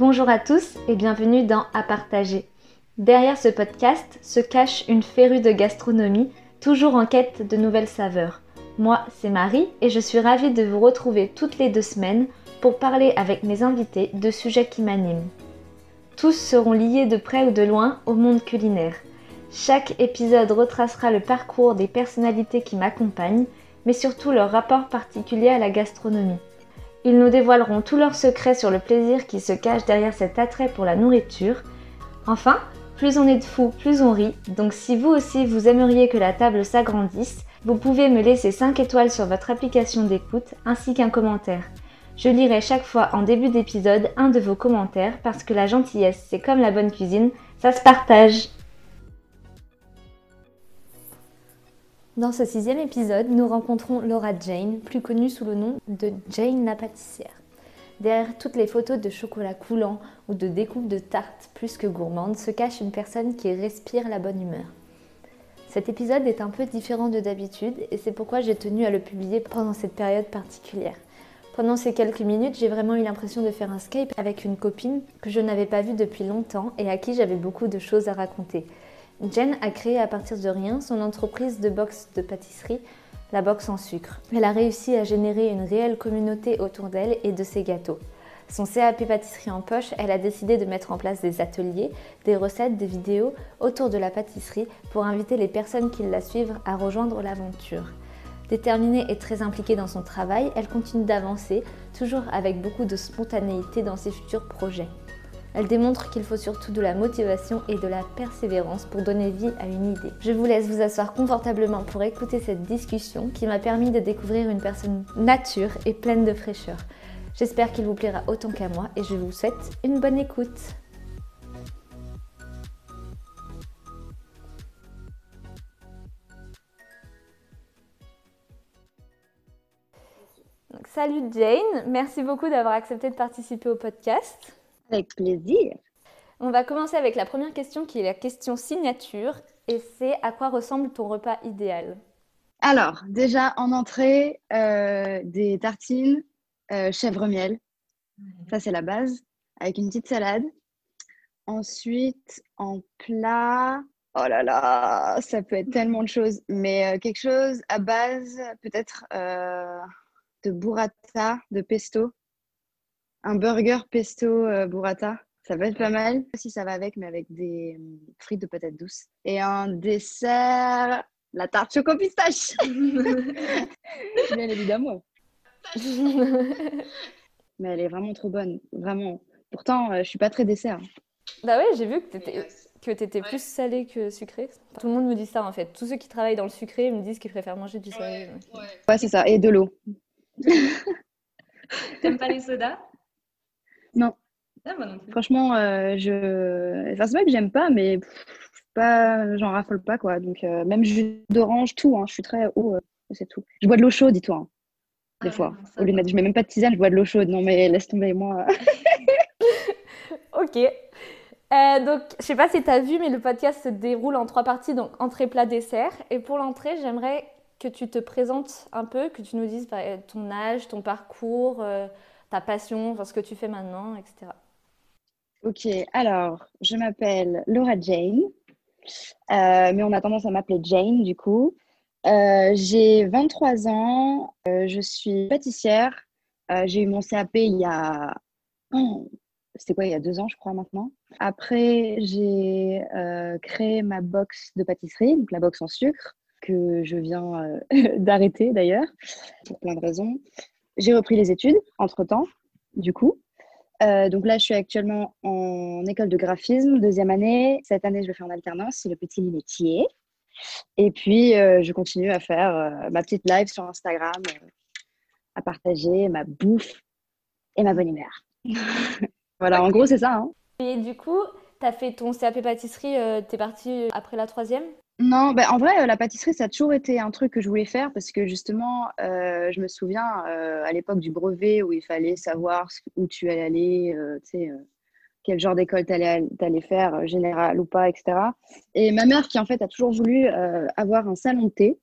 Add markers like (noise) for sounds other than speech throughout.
Bonjour à tous et bienvenue dans À partager. Derrière ce podcast se cache une férue de gastronomie, toujours en quête de nouvelles saveurs. Moi, c'est Marie et je suis ravie de vous retrouver toutes les deux semaines pour parler avec mes invités de sujets qui m'animent. Tous seront liés de près ou de loin au monde culinaire. Chaque épisode retracera le parcours des personnalités qui m'accompagnent, mais surtout leur rapport particulier à la gastronomie. Ils nous dévoileront tous leurs secrets sur le plaisir qui se cache derrière cet attrait pour la nourriture. Enfin, plus on est de fous, plus on rit, donc si vous aussi vous aimeriez que la table s'agrandisse, vous pouvez me laisser 5 étoiles sur votre application d'écoute ainsi qu'un commentaire. Je lirai chaque fois en début d'épisode un de vos commentaires parce que la gentillesse, c'est comme la bonne cuisine, ça se partage. Dans ce sixième épisode, nous rencontrons Laura Jane, plus connue sous le nom de Jane la pâtissière. Derrière toutes les photos de chocolat coulant ou de découpe de tartes plus que gourmandes se cache une personne qui respire la bonne humeur. Cet épisode est un peu différent de d'habitude et c'est pourquoi j'ai tenu à le publier pendant cette période particulière. Pendant ces quelques minutes, j'ai vraiment eu l'impression de faire un Skype avec une copine que je n'avais pas vue depuis longtemps et à qui j'avais beaucoup de choses à raconter. Jen a créé à partir de rien son entreprise de box de pâtisserie, la box en sucre. Elle a réussi à générer une réelle communauté autour d'elle et de ses gâteaux. Son CAP pâtisserie en poche, elle a décidé de mettre en place des ateliers, des recettes, des vidéos autour de la pâtisserie pour inviter les personnes qui la suivent à rejoindre l'aventure. Déterminée et très impliquée dans son travail, elle continue d'avancer, toujours avec beaucoup de spontanéité dans ses futurs projets. Elle démontre qu'il faut surtout de la motivation et de la persévérance pour donner vie à une idée. Je vous laisse vous asseoir confortablement pour écouter cette discussion qui m'a permis de découvrir une personne nature et pleine de fraîcheur. J'espère qu'il vous plaira autant qu'à moi et je vous souhaite une bonne écoute. salut Jane, merci beaucoup d'avoir accepté de participer au podcast. Avec plaisir. On va commencer avec la première question qui est la question signature et c'est à quoi ressemble ton repas idéal? Alors, déjà en entrée, euh, des tartines euh, chèvre-miel. Ça, c'est la base, avec une petite salade. Ensuite, en plat, oh là là, ça peut être tellement de choses, mais euh, quelque chose à base peut-être de burrata, de pesto. Un burger pesto euh, burrata. Ça peut être pas mal. Si ça va avec, mais avec des euh, frites de patates douces. Et un dessert, la tarte choco pistache. (laughs) Bien évidemment. (laughs) mais elle est vraiment trop bonne. Vraiment. Pourtant, euh, je suis pas très dessert. Bah ouais, j'ai vu que tu que tu étais plus salé que sucré. Tout le monde me dit ça en fait. Tous ceux qui travaillent dans le sucré me disent qu'ils préfèrent manger du salé. Ouais, ouais c'est ça. Et de l'eau. (laughs) T'aimes pas les sodas? Non. Ah, Franchement, euh, je. Enfin, c'est pas que j'aime pas, mais pas, j'en raffole pas quoi. Donc euh, même jus d'orange, tout. Hein. Je suis très haut, euh, c'est tout. Je bois de l'eau chaude, dis-toi. Hein, des ah, fois. Au lieu de mettre, je mets même pas de tisane, je bois de l'eau chaude. Non mais laisse tomber moi. (laughs) ok. donc, je sais pas si tu as vu, mais le podcast se déroule en trois parties, donc entrée, plat, dessert. Et pour l'entrée, j'aimerais que tu te présentes un peu, que tu nous dises bah, ton âge, ton parcours, euh, ta passion, enfin, ce que tu fais maintenant, etc. Ok, alors je m'appelle Laura Jane, euh, mais on a tendance à m'appeler Jane du coup. Euh, j'ai 23 ans, je suis pâtissière. j'ai eu mon CAP il y a. C'était quoi, il y a deux ans, je crois maintenant. Après, j'ai créé ma box de pâtisserie, donc la box en sucre que je viens euh, (laughs) d'arrêter d'ailleurs, pour plein de raisons. J'ai repris les études entre-temps, du coup. Euh, donc là, je suis actuellement en école de graphisme, deuxième année. Cette année, je le fais en alternance, c'est le petit métier. Et puis, euh, je continue à faire ma petite live sur Instagram, à partager ma bouffe et ma bonne humeur. (laughs) voilà, en gros, c'est ça. Hein. Et du coup, tu as fait ton CAP pâtisserie, tu es partie après la troisième? Non, ben, en vrai, euh, la pâtisserie, ça a toujours été un truc que je voulais faire parce que justement, euh, je me souviens euh, à l'époque du brevet où il fallait savoir où tu allais aller, quel genre d'école tu allais, faire, général ou pas, etc. Et ma mère, qui en fait a toujours voulu avoir un salon thé,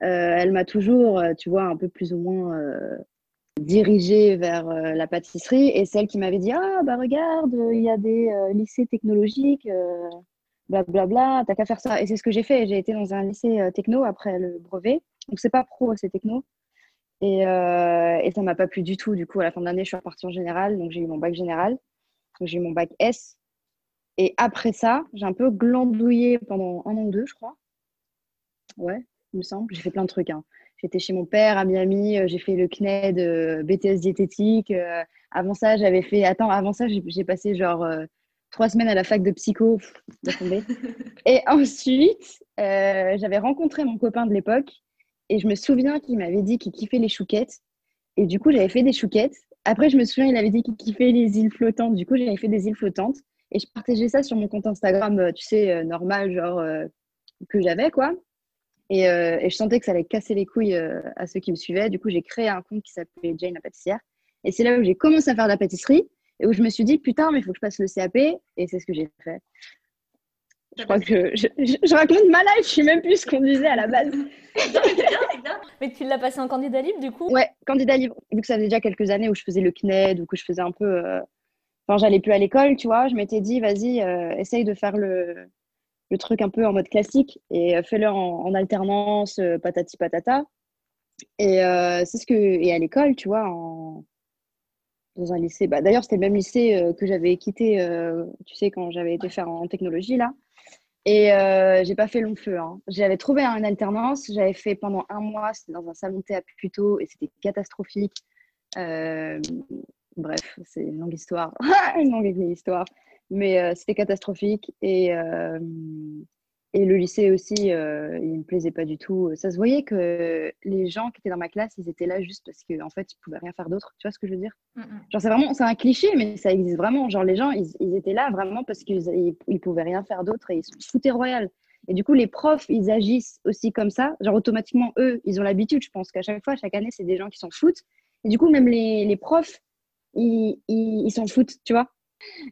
elle m'a toujours, tu vois, un peu plus ou moins dirigée vers la pâtisserie et celle qui m'avait dit Ah, bah regarde, il y a des lycées technologiques, blablabla, bla, bla, t'as qu'à faire ça. Et c'est ce que j'ai fait. J'ai été dans un lycée techno après le brevet. Donc, c'est pas pro, c'est techno. Et, euh, et ça m'a pas plu du tout. Du coup, à la fin de l'année, je suis repartie en général. Donc, j'ai eu mon bac général. j'ai eu mon bac S. Et après ça, j'ai un peu glandouillé pendant un an ou deux, je crois. Ouais, il me semble. J'ai fait plein de trucs. Hein. J'étais chez mon père à Miami. Euh, j'ai fait le CNED, euh, BTS diététique. avant ça, j'avais fait. Attends, avant ça, j'ai passé genre trois semaines à la fac de psycho. (laughs) et ensuite, j'avais rencontré mon copain de l'époque et je me souviens qu'il m'avait dit qu'il kiffait les chouquettes. Et du coup, j'avais fait des chouquettes. Après, je me souviens, il avait dit qu'il kiffait les îles flottantes. Du coup, j'avais fait des îles flottantes. Et je partageais ça sur mon compte Instagram, euh, tu sais, euh, normal, genre euh, que j'avais, quoi. Et, et, je sentais que ça allait casser les couilles à ceux qui me suivaient. Du coup, j'ai créé un compte qui s'appelait Jane la pâtissière. Et c'est là où j'ai commencé à faire de la pâtisserie et où je me suis dit, putain, mais il faut que je passe le CAP. Et c'est ce que j'ai fait. Je crois que je, je, raconte ma life, je sais même plus ce qu'on disait à la base. (laughs) Mais tu l'as passé en candidat libre du coup? Ouais, candidat libre. Vu que ça faisait déjà quelques années où je faisais le CNED ou que je faisais un peu. Euh, enfin, j'allais plus à l'école, tu vois. Je m'étais dit, vas-y, euh, essaye de faire le, le, truc un peu en mode classique et euh, fais-le en, alternance, patati patata. Et c'est ce que. Et à l'école, tu vois, en dans un lycée. Bah, D'ailleurs, c'était le même lycée que j'avais quitté, tu sais, quand j'avais été faire en technologie, là. Et euh, j'ai pas fait long feu. Hein. J'avais trouvé une alternance. J'avais fait pendant un mois. C'était dans un salon de thé à et c'était catastrophique. Euh, bref, c'est une longue histoire. (laughs) une longue histoire. Mais euh, c'était catastrophique. Et, euh, et le lycée aussi, euh, il me plaisait pas du tout. Ça se voyait que les gens qui étaient dans ma classe, ils étaient là juste parce qu'en en fait, ils pouvaient rien faire d'autre. Tu vois ce que je veux dire? Mm, mm. Genre, c'est vraiment, c'est un cliché, mais ça existe vraiment. Genre, les gens, ils, étaient là vraiment parce qu'ils ils, pouvaient rien faire d'autre et ils se foutaient royal. Et du coup, les profs, ils agissent aussi comme ça. Genre, automatiquement, eux, ils ont l'habitude. Je pense qu'à chaque fois, chaque année, c'est des gens qui s'en foutent. Et du coup, même les, les profs, ils s'en foutent, tu vois?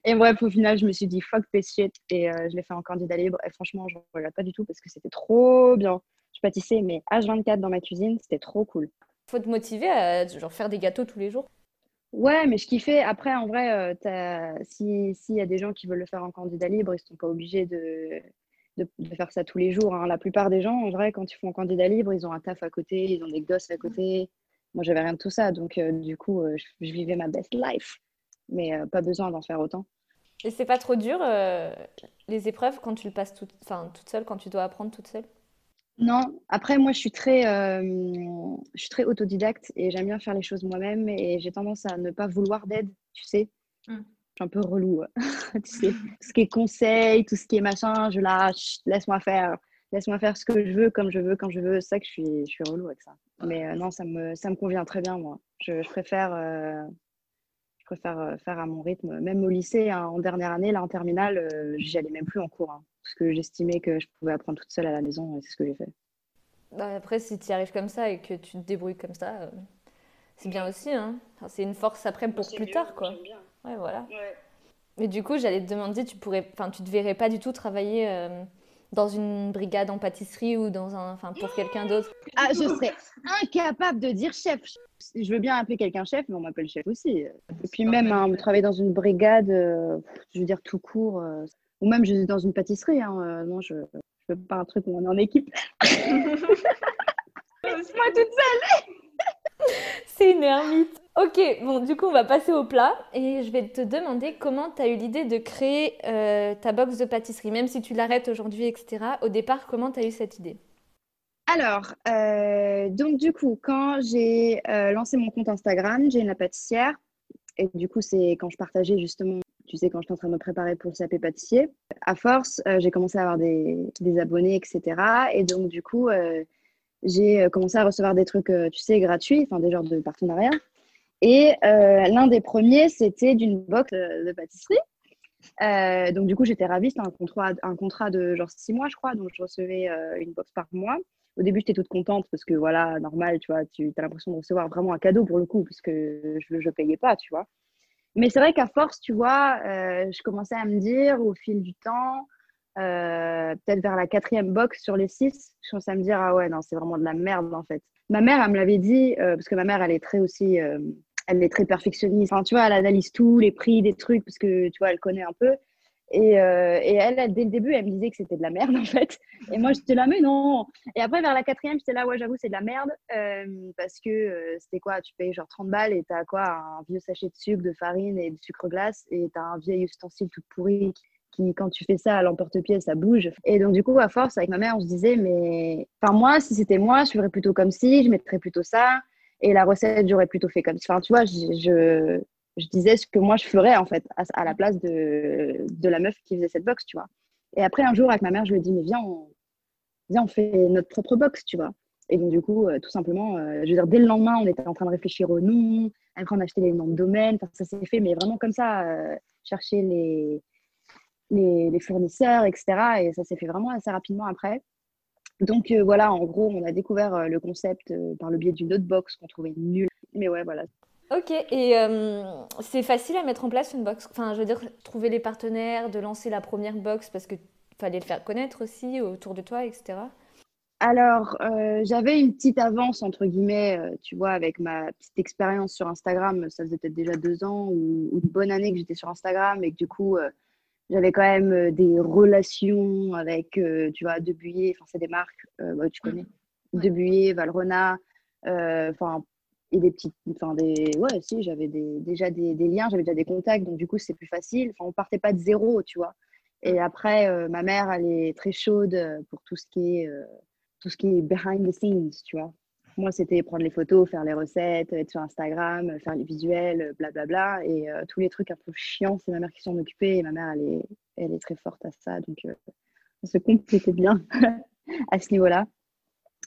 Et bref, au final, je me suis dit fuck this shit et euh, je l'ai fait en candidat libre. Et franchement, je ne regrette pas du tout parce que c'était trop bien. Je pâtissais mais H24 dans ma cuisine, c'était trop cool. Faut te motiver à genre, faire des gâteaux tous les jours. Ouais, mais je kiffais. Après, en vrai, euh, s'il y a des gens qui veulent le faire en candidat libre, ils ne sont pas obligés de, de, faire ça tous les jours. Hein. La plupart des gens, en vrai, quand ils font en candidat libre, ils ont un taf à côté, ils ont des gosses à côté. Moi, j'avais rien de tout ça. Donc, euh, du coup, je, je, vivais ma best life mais euh, pas besoin d'en faire autant. Et c'est pas trop dur euh, les épreuves quand tu le passes toute, enfin, toute seule, quand tu dois apprendre toute seule? Non, après moi je suis très, euh, je suis très autodidacte et j'aime bien faire les choses moi-même et j'ai tendance à ne pas vouloir d'aide, tu sais. Mm. Je suis un peu relou, (laughs) tu sais. Tout ce qui est conseil, tout ce qui est machin, je lâche, laisse-moi faire, laisse-moi faire ce que je veux, comme je veux, quand je veux. C'est ça que je suis, je suis relou avec ça. Mais non, ça me, ça me convient très bien moi. Je, je préfère faire euh, faire à mon rythme. Même au lycée, hein, en dernière année, là en terminale, euh, j'y allais même plus en cours. Hein, parce que j'estimais que je pouvais apprendre toute seule à la maison et c'est ce que j'ai fait. Bah, après, si tu y arrives comme ça et que tu te débrouilles comme ça, euh, c'est bien aussi. Hein. c'est une force après pour plus tard. quoi. Ouais, voilà. Mais du coup, j'allais te demander, tu pourrais, enfin, tu te verrais pas du tout travailler dans une brigade en pâtisserie ou dans un, enfin, pour quelqu'un d'autre Ah, je serais incapable de dire chef. Je veux bien appeler quelqu'un chef, mais on m'appelle chef aussi. Et puis même, hein, travailler dans une brigade, euh, je veux dire tout court, euh, ou même je dans une pâtisserie. Hein, euh, non, je ne veux pas un truc où on est en équipe. (laughs) (laughs) Moi toute seule. (laughs) C'est une ermite. Ok, bon, du coup, on va passer au plat et je vais te demander comment tu as eu l'idée de créer euh, ta box de pâtisserie, même si tu l'arrêtes aujourd'hui, etc. Au départ, comment tu as eu cette idée? Alors, euh, donc du coup, quand j'ai euh, lancé mon compte Instagram, j'ai une la pâtissière et du coup, c'est quand je partageais justement, tu sais, quand j'étais en train de me préparer pour le CAP pâtissier. À force, j'ai commencé à avoir des, abonnés, etc. Et donc, du coup, j'ai commencé à recevoir des trucs, tu sais, gratuits, enfin des genres de partenariats. Et euh, l'un des premiers, c'était d'une box de, pâtisserie. Euh, donc, du coup, j'étais ravie. C'était un contrat, de genre six mois, je crois. Donc, je recevais euh, une box par mois. Au début, j'étais toute contente parce que, voilà, normal, tu vois, tu as l'impression de recevoir vraiment un cadeau pour le coup, puisque je ne payais pas, tu vois. Mais c'est vrai qu'à force, tu vois, je commençais à me dire au fil du temps, peut-être vers la quatrième box sur les six, je commençais à me dire, ah ouais, non, c'est vraiment de la merde en fait. Ma mère, elle me l'avait dit, parce que ma mère, elle est très aussi, elle est très perfectionniste. Enfin, tu vois, elle analyse tout, les prix des trucs, parce que tu vois, elle connaît un peu. Et, euh, et elle, dès le début, elle me disait que c'était de la merde, (laughs) en fait. Et moi, j'étais là, mais non. Et après, vers la quatrième, j'étais là, ouais, j'avoue, c'est de la merde. Euh, parce que euh, c'était quoi Tu payes genre 30 balles et t'as quoi Un vieux sachet de sucre, de farine et de sucre glace. Et t'as un vieil ustensile tout pourri qui, quand tu fais ça à l'emporte-pièce, ça bouge. Et donc, du coup, à force, avec ma mère, on se disait, mais. Enfin, moi, si c'était moi, je ferais plutôt comme si, je mettrais plutôt ça. Et la recette, j'aurais plutôt fait comme ça. Enfin, tu vois, je, je disais ce que moi je ferais en fait à, la place de, de, la meuf qui faisait cette box, tu vois. Et après un jour avec ma mère, je lui ai dit mais viens on, viens on fait notre propre box, tu vois. Et donc du coup, euh, tout simplement, euh, je veux dire dès le lendemain, on était en train de réfléchir au nom, après on a acheté les noms de domaine, ça s'est fait mais vraiment comme ça, euh, chercher les, les, les, fournisseurs, etc. Et ça s'est fait vraiment assez rapidement après. Donc voilà, en gros, on a découvert le concept par le biais d'une autre box qu'on trouvait nulle. Mais ouais, voilà, Ok, et euh, c'est facile à mettre en place une box? Enfin, je veux dire, trouver les partenaires, de lancer la première box parce qu'il fallait le faire connaître aussi autour de toi, etc. Alors, euh, j'avais une petite avance, entre guillemets, euh, tu vois, avec ma petite expérience sur Instagram. Ça faisait peut-être déjà deux ans ou, une bonne année que j'étais sur Instagram et que du coup, j'avais quand même des relations avec, tu vois, Debuyer, enfin, c'est des marques, bah, tu connais, Debuyer, Valrona, enfin, et des petites enfin des ouais si j'avais des, déjà des, des liens j'avais déjà des contacts donc du coup c'est plus facile. Enfin on partait pas de zéro tu vois. Et après euh, ma mère elle est très chaude euh, pour tout ce qui est euh, tout ce qui est behind the scenes tu vois moi c'était prendre les photos faire les recettes être sur Instagram faire les visuels blablabla bla, bla, et tous les trucs un peu chiants c'est ma mère qui s'en occupait et ma mère elle est elle est très forte à ça donc on se complétait bien (laughs) à ce niveau là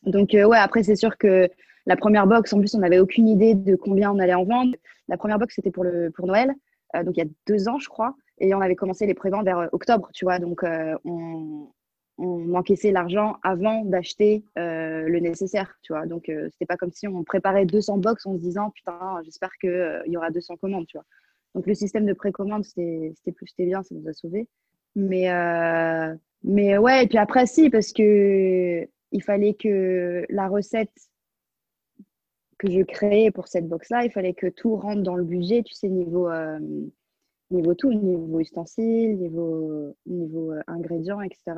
donc ouais après c'est sûr que la première box, en plus, on n'avait aucune idée de combien on allait en vendre. La première box, c'était pour, pour Noël, euh, donc il y a deux ans, je crois. Et on avait commencé les préventes vers euh, octobre, tu vois. Donc, euh, on, on encaissait l'argent avant d'acheter le nécessaire, tu vois. Donc, c'était pas comme si on préparait 200 box en se disant, putain, j'espère qu'il il y aura 200 commandes, tu vois. Donc, le système de précommande, c'était plus, c'était bien, ça nous a sauvés. Mais, mais ouais, et puis après, si, parce que il fallait que la recette que je créais pour cette box-là, il fallait que tout rentre dans le budget, tu sais, niveau, euh, niveau tout, niveau ustensiles, niveau, niveau euh, ingrédients, etc.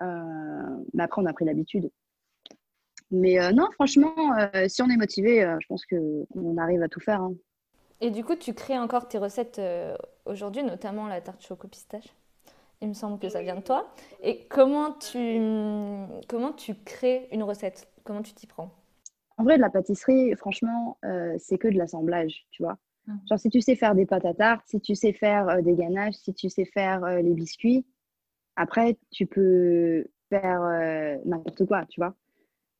Euh, mais après, on a pris l'habitude. Mais non, franchement, si on est motivé, je pense qu'on arrive à tout faire. Hein. Et du coup, tu crées encore tes recettes aujourd'hui, notamment la tarte choco pistache. Il me semble que ça vient de toi. Et comment tu, comment tu crées une recette? Comment tu t'y prends? En vrai, de la pâtisserie, franchement, euh, c'est que de l'assemblage, tu vois. Mmh. Genre, si tu sais faire des pâtes à tarte, si tu sais faire euh, des ganaches, si tu sais faire euh, les biscuits, après, tu peux faire n'importe quoi, tu vois.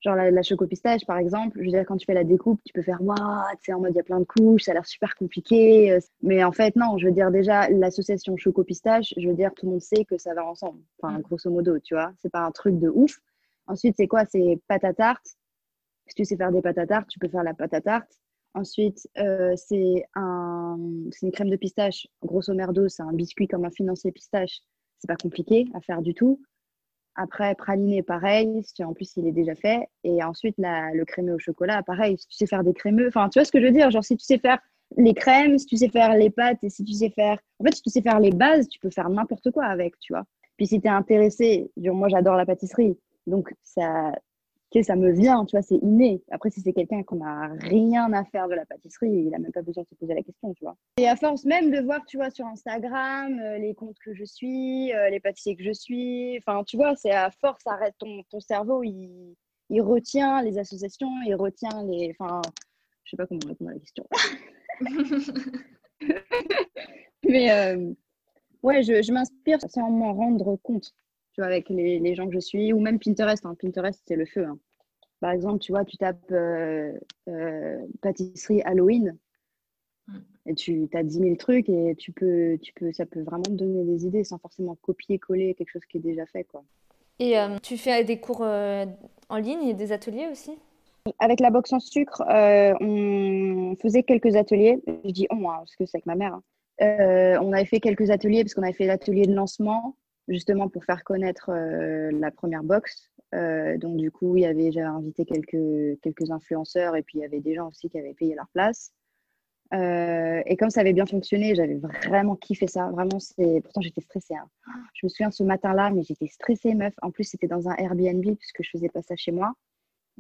Genre, la, la choco pistache, par exemple, je veux dire, quand tu fais la découpe, tu peux faire waouh, tu sais, en mode il y a plein de couches, ça a l'air super compliqué. Mais en fait, non, je veux dire, déjà, l'association choco pistache, je veux dire, tout le monde sait que ça va ensemble. Enfin, mmh. grosso modo, tu vois. C'est pas un truc de ouf. Ensuite, c'est quoi? C'est pâte à tarte si tu sais faire des pâtes à tarte, tu peux faire la pâte à tarte. Ensuite, euh, c'est un, une crème de pistache. Grosso merdo, c'est un biscuit comme un financier pistache. C'est pas compliqué à faire du tout. Après, praliné, pareil, si en plus il est déjà fait. Et ensuite, la, le crémeux au chocolat, pareil, si tu sais faire des crémeux. Enfin, tu vois ce que je veux dire? Genre, si tu sais faire les crèmes, si tu sais faire les pâtes et si tu sais faire. En fait, si tu sais faire les bases, tu peux faire n'importe quoi avec, tu vois. Puis si tu es intéressé, moi j'adore la pâtisserie. Donc, ça, que ça me vient, tu vois, c'est inné. Après, si c'est quelqu'un qu'on n'a rien à faire de la pâtisserie, il n'a même pas besoin de se poser la question, tu vois. Et à force même de voir, tu vois, sur Instagram, euh, les comptes que je suis, euh, les pâtissiers que je suis, enfin, tu vois, c'est à force, arrête ton, ton cerveau, il, il, retient les associations, il retient les. Enfin, je sais pas comment répondre à la question. (laughs) (laughs) Mais euh, ouais, je, je m'inspire sans m'en rendre compte avec les, les, gens que je suis, ou même Pinterest. Hein. Pinterest, c'est le feu. Hein. Par exemple, tu vois, tu tapes euh, euh, pâtisserie Halloween mm. et tu as 10 000 trucs et tu peux, tu peux, ça peut vraiment te donner des idées sans forcément copier-coller quelque chose qui est déjà fait. Quoi. Et euh, tu fais des cours en ligne et des ateliers aussi? Avec la boxe en sucre, on faisait quelques ateliers. Je dis on, hein, parce que c'est avec ma mère. on avait fait quelques ateliers parce qu'on avait fait l'atelier de lancement justement pour faire connaître la première box. donc du coup, il y avait, j'avais invité quelques, quelques influenceurs et puis il y avait des gens aussi qui avaient payé leur place. et comme ça avait bien fonctionné, j'avais vraiment kiffé ça. Vraiment, c'est. Pourtant, j'étais stressée. Hein. Je me souviens ce matin-là, mais j'étais stressée, meuf. En plus, c'était dans un Airbnb puisque je faisais pas ça chez moi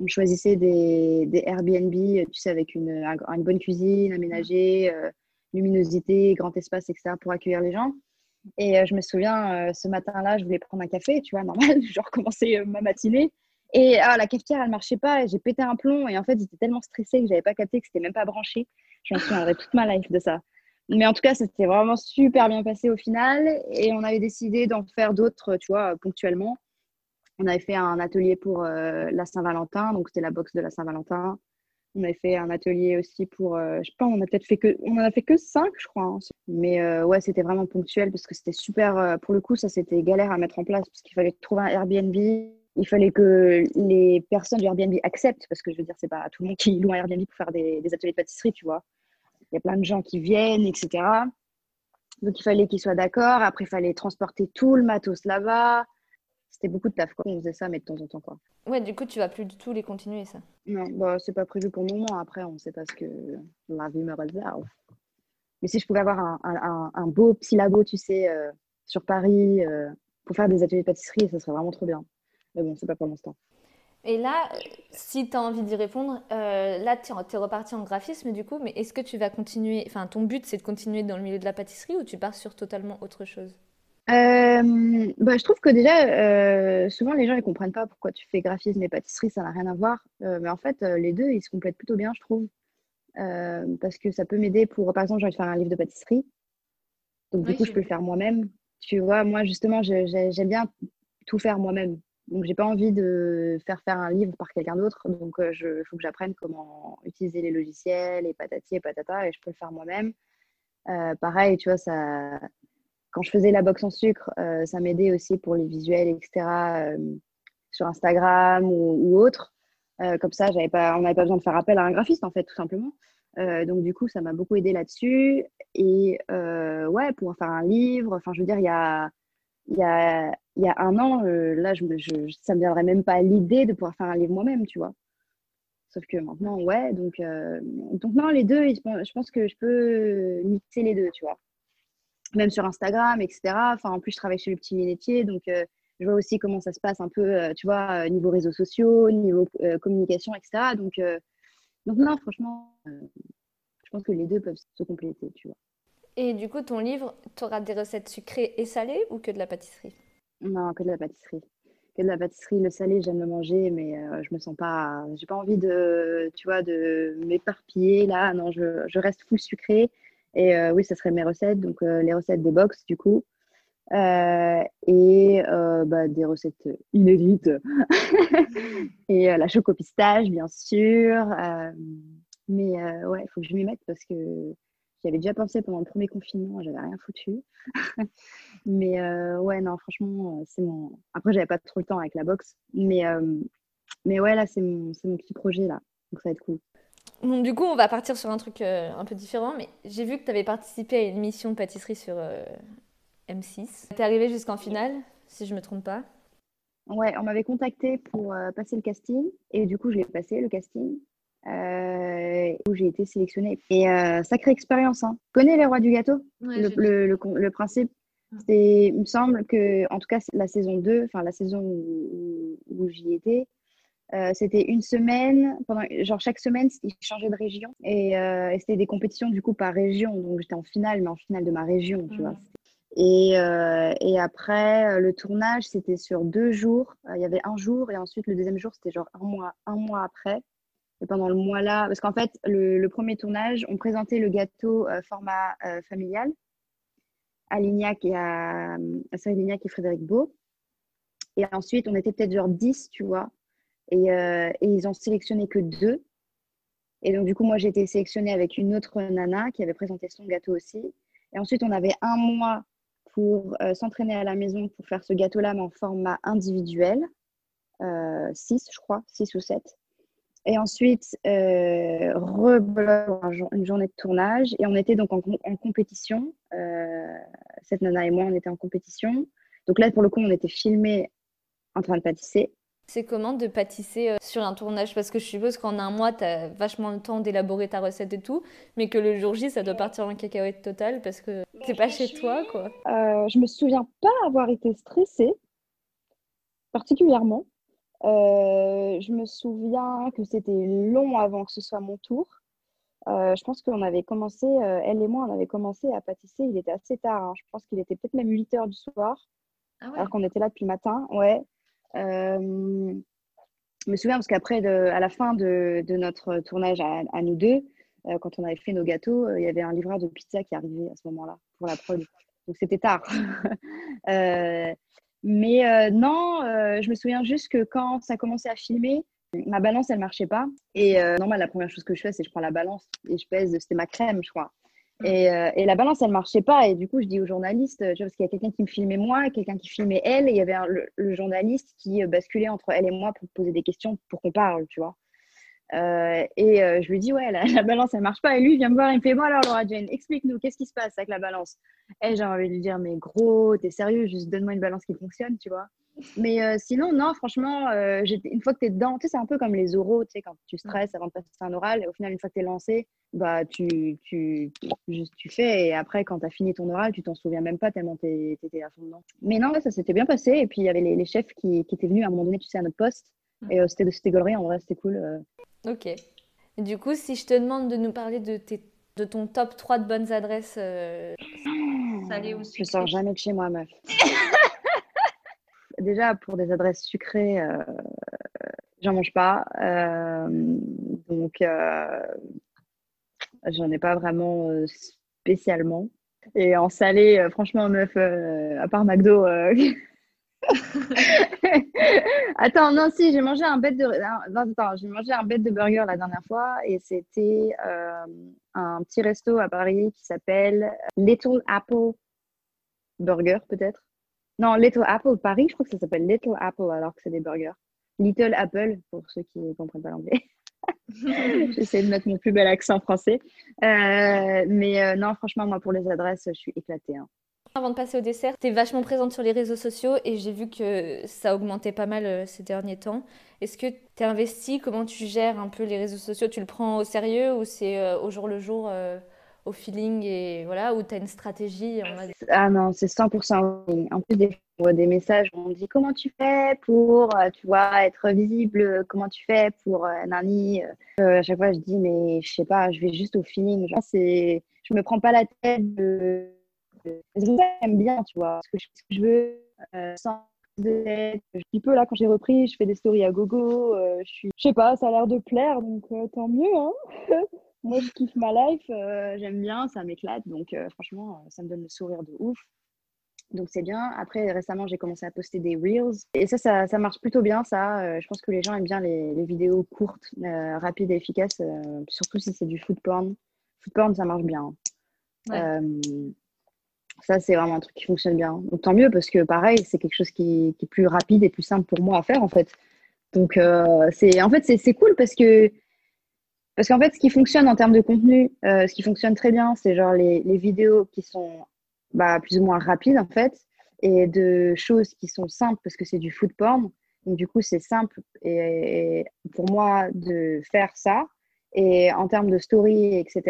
on choisissait des, des, Airbnb, tu sais, avec une, une bonne cuisine aménagée, euh, luminosité, grand espace, etc., pour accueillir les gens. Et euh, je me souviens, euh, ce matin-là, je voulais prendre un café, tu vois, (laughs) normal, je recommençais ma matinée. Et ah, la cafetière, elle marchait pas, j'ai pété un plomb. Et en fait, j'étais tellement stressée que j'avais pas capté que c'était même pas branché. Je m'en souviendrai toute ma life de ça. Mais en tout cas, c'était vraiment super bien passé au final. Et on avait décidé d'en faire d'autres, tu vois, ponctuellement. On avait fait un atelier pour euh, la Saint-Valentin, donc c'était la boxe de la Saint-Valentin. On avait fait un atelier aussi pour, euh, je sais pas, on a peut-être fait que, on en a fait que cinq, je crois. Hein. Mais euh, ouais, c'était vraiment ponctuel parce que c'était super. pour le coup, ça c'était galère à mettre en place parce qu'il fallait trouver un Airbnb. Il fallait que les personnes du Airbnb acceptent parce que je veux dire, c'est pas tout le monde qui loue un Airbnb pour faire des, des ateliers de pâtisserie, tu vois. Il y a plein de gens qui viennent, etc. Donc il fallait qu'ils soient d'accord. Après, il fallait transporter tout le matos là-bas c'était beaucoup de taf. Quoi. On faisait ça, mais de temps en temps. Quoi. Ouais, du coup, tu vas plus du tout les continuer, ça Non, bah, c'est pas prévu pour le moment. Après, on sait pas ce que la vie me réserve. Mais si je pouvais avoir un, un, un beau petit labo, tu sais, euh, sur Paris, euh, pour faire des ateliers de pâtisserie, ça serait vraiment trop bien. Mais bon, c'est pas pour l'instant. Et là, si tu as envie d'y répondre, euh, là, tu es reparti en graphisme du coup, mais est-ce que tu vas continuer, enfin, ton but, c'est de continuer dans le milieu de la pâtisserie ou tu pars sur totalement autre chose? Euh, bah, je trouve que déjà, euh, souvent les gens ne comprennent pas pourquoi tu fais graphisme et pâtisserie, ça n'a rien à voir. Euh, mais en fait, les deux, ils se complètent plutôt bien, je trouve. parce que ça peut m'aider pour, par exemple, j'ai envie de faire un livre de pâtisserie. Donc, du coup, je peux le faire moi-même. Tu vois, moi, justement, j'aime bien tout faire moi-même. Donc, j'ai pas envie de faire faire un livre par quelqu'un d'autre. Donc, il faut que j'apprenne comment utiliser les logiciels, et patati et patata, et je peux le faire moi-même. pareil, tu vois, ça, quand je faisais la boxe en sucre, euh, ça m'aidait aussi pour les visuels, etc. Euh, sur Instagram ou, autre. Euh, comme ça, pas, on n'avait pas besoin de faire appel à un graphiste, en fait, tout simplement. donc, du coup, ça m'a beaucoup aidé là-dessus. Et ouais, pouvoir faire un livre, enfin, je veux dire, il y a, y a, y a un an, là, ça ne me viendrait même pas l'idée de pouvoir faire un livre moi-même, tu vois. Sauf que maintenant, ouais, donc, donc non, les deux, je pense que je peux mixer les deux, tu vois même sur Instagram, etc. Enfin, en plus, je travaille chez le petit métier, donc euh, je vois aussi comment ça se passe un peu, euh, tu vois, euh, niveau réseaux sociaux, niveau communication, etc. Donc, donc non, franchement, je pense que les deux peuvent se compléter, tu vois. Et du coup, ton livre, tu auras des recettes sucrées et salées ou que de la pâtisserie? Non, que de la pâtisserie. Que de la pâtisserie, le salé, j'aime le manger, mais je me sens pas, j'ai pas envie de, tu vois, de m'éparpiller là. Non, je, je reste full sucré. Et euh, oui, ce serait mes recettes, donc euh, les recettes des box du coup. Euh, et bah, des recettes inédites. (laughs) et la choco pistache, bien sûr. mais ouais, il faut que je m'y mette parce que j'y avais déjà pensé pendant le premier confinement, j'avais rien foutu. (laughs) mais ouais, non, franchement, c'est mon. Après, j'avais pas trop le temps avec la boxe. Mais, mais ouais, là, c'est mon, mon petit projet là. Donc ça va être cool du coup, on va partir sur un truc euh, un peu différent, mais j'ai vu que tu avais participé à une émission pâtisserie sur euh, M6. Tu es arrivé jusqu'en finale, si je me trompe pas. Ouais, on m'avait contacté pour euh, passer le casting, et du coup, je l'ai passé, le casting, où j'ai été sélectionnée. Et sacrée expérience, hein. Tu connais les rois du gâteau? Le, le, principe il me semble que, en tout cas, la saison 2, enfin la saison où j'y étais, euh, c'était une semaine, pendant, genre chaque semaine, ils changeaient de région. Euh, et, c'était des compétitions du coup par région. Donc j'étais en finale, mais en finale de ma région, tu vois. Et, euh, et, après, le tournage, c'était sur deux jours. Il y avait un jour et ensuite le deuxième jour, c'était genre un mois, un mois après. Et pendant le mois-là, parce qu'en fait, le, premier tournage, on présentait le gâteau format familial à Lignac et à, à Lignac et Frédéric Beau. Et ensuite, on était peut-être genre 10, tu vois, euh, et, ils ont sélectionné que deux. Et donc, du coup, moi, j'ai été sélectionnée avec une autre nana qui avait présenté son gâteau aussi. Et ensuite, on avait un mois pour euh, s'entraîner à la maison pour faire ce gâteau-là, mais en format individuel. Euh, six, je crois, six ou sept. Et ensuite, euh, une journée de tournage. Et on était donc en, en compétition. cette nana et moi, on était en compétition. Donc là, pour le coup, on était filmés en train de pâtisser. C'est comment de pâtisser euh, sur un tournage Parce que je suppose qu'en un mois, tu as vachement le temps d'élaborer ta recette et tout, mais que le jour J, ça doit partir en cacahuète totale parce que c'est pas chez toi, quoi. Euh, je me souviens pas avoir été stressée, particulièrement. Euh, je me souviens que c'était long avant que ce soit mon tour. Euh, je pense qu'on avait commencé, elle et moi, on avait commencé à pâtisser, il était assez tard. Hein. Je pense qu'il était peut-être même 8 heures du soir, ah alors qu'on était là depuis le matin. Ouais. Euh, je me souviens parce qu'après, à la fin de, notre tournage à, nous deux, euh, quand on avait fait nos gâteaux, euh, il y avait un livreur de pizza qui arrivait à ce moment-là pour la prod. Donc c'était tard. (laughs) mais non, je me souviens juste que quand ça commençait à filmer, ma balance, elle marchait pas. Et normal, la première chose que je fais, c'est que je prends la balance et je pèse. C'était ma crème, je crois. Euh, et, la balance, elle marchait pas. Et du coup, je dis au journaliste, vois, parce qu'il y a quelqu'un qui me filmait moi, quelqu'un qui filmait elle, et il y avait le, journaliste qui euh, basculait entre elle et moi pour poser des questions pour qu'on parle, tu vois. Euh, et je lui dis, ouais, (laughs) la, balance, elle marche pas. Et lui, vient me voir, il me fait, bon alors, Laura Jane, explique-nous, qu'est-ce qui se passe avec la balance? Et j'ai envie de lui dire, mais gros, t'es sérieux, juste donne-moi une balance qui fonctionne, tu vois. Mais euh, sinon, non, franchement, euh, une fois que tu es dedans, tu sais, c'est un peu comme les oraux, tu sais, quand tu stresses avant de passer un oral, et au final, une fois que tu es lancé, bah, tu, tu, juste, tu fais, et après, quand tu as fini ton oral, tu t'en souviens même pas tellement tu étais à fond dedans. Mais non, ça s'était bien passé, et puis il y avait les, chefs qui, qui, étaient venus à un moment donné, tu sais, à notre poste, et euh, c'était de c'était en vrai, c'était cool. Ok. du coup, si je te demande de nous parler de, tes, de ton top 3 de bonnes adresses salées ou Je sors jamais de chez moi, meuf. (laughs) déjà pour des adresses sucrées, euh, j'en mange pas. Euh, donc, euh, j'en ai pas vraiment spécialement. Et en salé, franchement, meuf, à part McDo. (laughs) attends, non, si, j'ai mangé un bête de. mangé un burger la dernière fois et c'était un petit resto à Paris qui s'appelle Little Apple Burger, peut-être. Non, Little Apple Paris, je crois que ça s'appelle Little Apple alors que c'est des burgers. Little Apple, pour ceux qui ne comprennent pas l'anglais. (laughs) J'essaie de mettre mon plus bel accent français. Euh, mais euh, non, franchement, moi, pour les adresses, je suis éclatée. Hein. Avant de passer au dessert, tu es vachement présente sur les réseaux sociaux et j'ai vu que ça augmentait pas mal euh, ces derniers temps. Est-ce que tu es investi? Comment tu gères un peu les réseaux sociaux? Tu le prends au sérieux ou c'est au jour le jour au feeling et voilà, ou tu as une stratégie Ah non, c'est 100% En plus, des, des messages où on dit comment tu fais pour, euh, tu vois, être visible, comment tu fais pour euh, Nani? Euh, à chaque fois, je dis, mais je sais pas, je vais juste au feeling. Genre, je me prends pas la tête de. J'aime bien, tu vois, ce que je, ce que je veux, euh, sans de un peu là quand j'ai repris, je fais des stories à gogo, je suis, je sais pas, ça a l'air de plaire, donc tant mieux, hein (laughs) moi, je kiffe ma life, euh, j'aime bien, ça m'éclate. Donc, euh, franchement, euh, ça me donne le sourire de ouf. Donc, c'est bien. Après, récemment, j'ai commencé à poster des Reels. Et ça, ça, marche plutôt bien, ça. je pense que les gens aiment bien les, vidéos courtes, rapides et efficaces, surtout si c'est du food porn. Food porn, ça marche bien. ça, c'est vraiment un truc qui fonctionne bien. Donc, tant mieux, parce que pareil, c'est quelque chose qui, qui, est plus rapide et plus simple pour moi à faire, en fait. Donc, c'est en fait, c'est cool parce que parce qu'en fait, ce qui fonctionne en termes de contenu, euh, ce qui fonctionne très bien, c'est genre les, vidéos qui sont bah, plus ou moins rapides, en fait, et de choses qui sont simples parce que c'est du food porn. Donc, du coup, c'est simple et, pour moi de faire ça. Et en termes de story, etc.,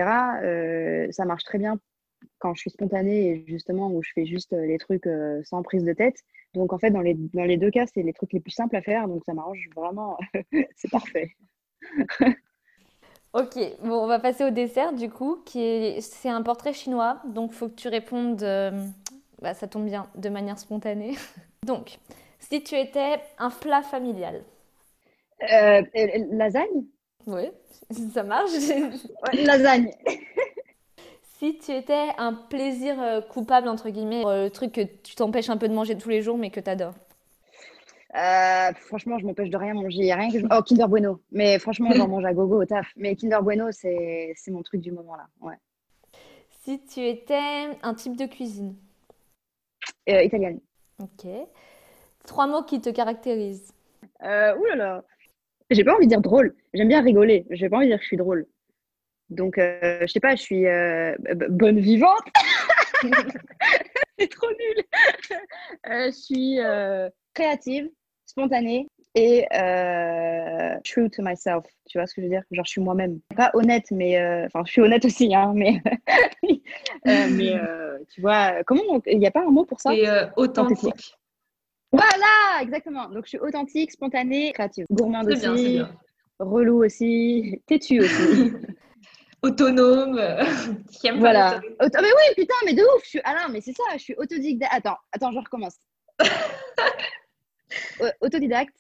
euh, ça marche très bien quand je suis spontanée et justement où je fais juste les trucs euh, sans prise de tête. Donc, en fait, dans les, dans les deux cas, c'est les trucs les plus simples à faire. Donc, ça m'arrange vraiment. (laughs) c'est parfait. (laughs) Ok, bon, on va passer au dessert du coup, qui est c'est un portrait chinois, donc faut que tu répondes, euh, bah, ça tombe bien, de manière spontanée. (laughs) donc, si tu étais un plat familial. Euh, lasagne? Oui, (laughs) ça marche. lasagne. (laughs) si tu étais un plaisir euh, coupable entre guillemets, le truc que tu t'empêches un peu de manger tous les jours, mais que tu adores. Euh, franchement, je m'empêche de rien manger. Il y a rien que je... Oh, Kinder Bueno. Mais franchement, j'en (laughs) mange à gogo au taf. Mais Kinder Bueno, c'est mon truc du moment là. Ouais. Si tu étais un type de cuisine? Euh, Italienne. Ok. Trois mots qui te caractérisent. Euh, ouh là là. J'ai pas envie de dire drôle. J'aime bien rigoler. J'ai pas envie de dire que je suis drôle. Donc, euh, je sais pas, je suis bonne vivante. (laughs) C'est trop nul. Euh, je suis créative, spontanée et true to myself. Tu vois ce que je veux dire? Genre, je suis moi-même. Pas honnête, mais. Enfin, je suis honnête aussi, hein, mais. (laughs) mais tu vois, comment. Il n'y a pas un mot pour ça? Et authentique. Voilà, exactement. Donc, je suis authentique, spontanée, créative. Gourmande aussi. Bien, bien. Relou aussi. Têtue aussi. (laughs) Autonome. (laughs) voilà. mais oui, putain, mais de ouf. Je suis... Ah non, mais c'est ça, je suis autodidacte. Attends, attends, je recommence. Autodidacte,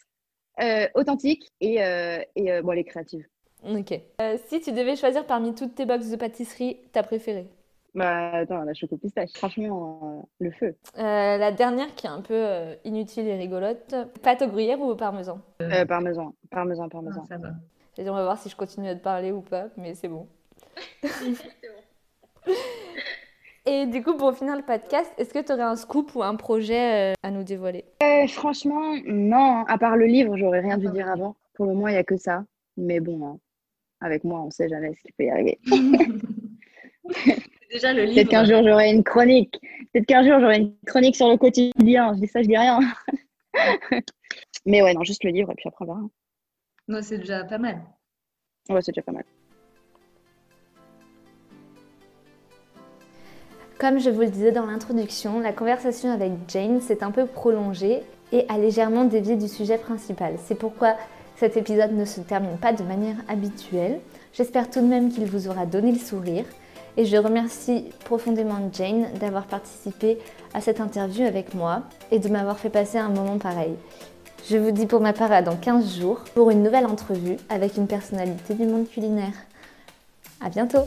euh, authentique et, euh, et euh, bon, les créatives. Ok. si tu devais choisir parmi toutes tes boxes de pâtisserie, ta préférée? Bah attends, la choco pistache, franchement, le feu. la dernière qui est un peu inutile et rigolote, pâte au gruyère ou au parmesan Parmesan, parmesan, parmesan. Ah, ça va. on va voir si je continue à te parler ou pas, mais c'est bon. (laughs) Et du coup, pour finir le podcast, est-ce que tu aurais un scoop ou un projet euh, à nous dévoiler? Euh, Franchement, non. À part le livre, j'aurais rien dû dire avant. Pour le moment, il n'y a que ça. Mais bon, hein, avec moi, on ne sait jamais ce qui peut y arriver. (laughs) Déjà le livre. Peut-être qu'un jour, j'aurai une chronique. Peut-être qu'un jour, j'aurai une chronique sur le quotidien. Je dis ça, je dis rien. (laughs) Mais ouais, non, juste le livre et puis après, on verra. Non, c'est déjà pas mal. Ouais, c'est déjà pas mal. Comme je vous le disais dans l'introduction, la conversation avec Jane s'est un peu prolongée et a légèrement dévié du sujet principal. C'est pourquoi cet épisode ne se termine pas de manière habituelle. J'espère tout de même qu'il vous aura donné le sourire et je remercie profondément Jane d'avoir participé à cette interview avec moi et de m'avoir fait passer un moment pareil. Je vous dis pour ma part à dans 15 jours pour une nouvelle entrevue avec une personnalité du monde culinaire. À bientôt!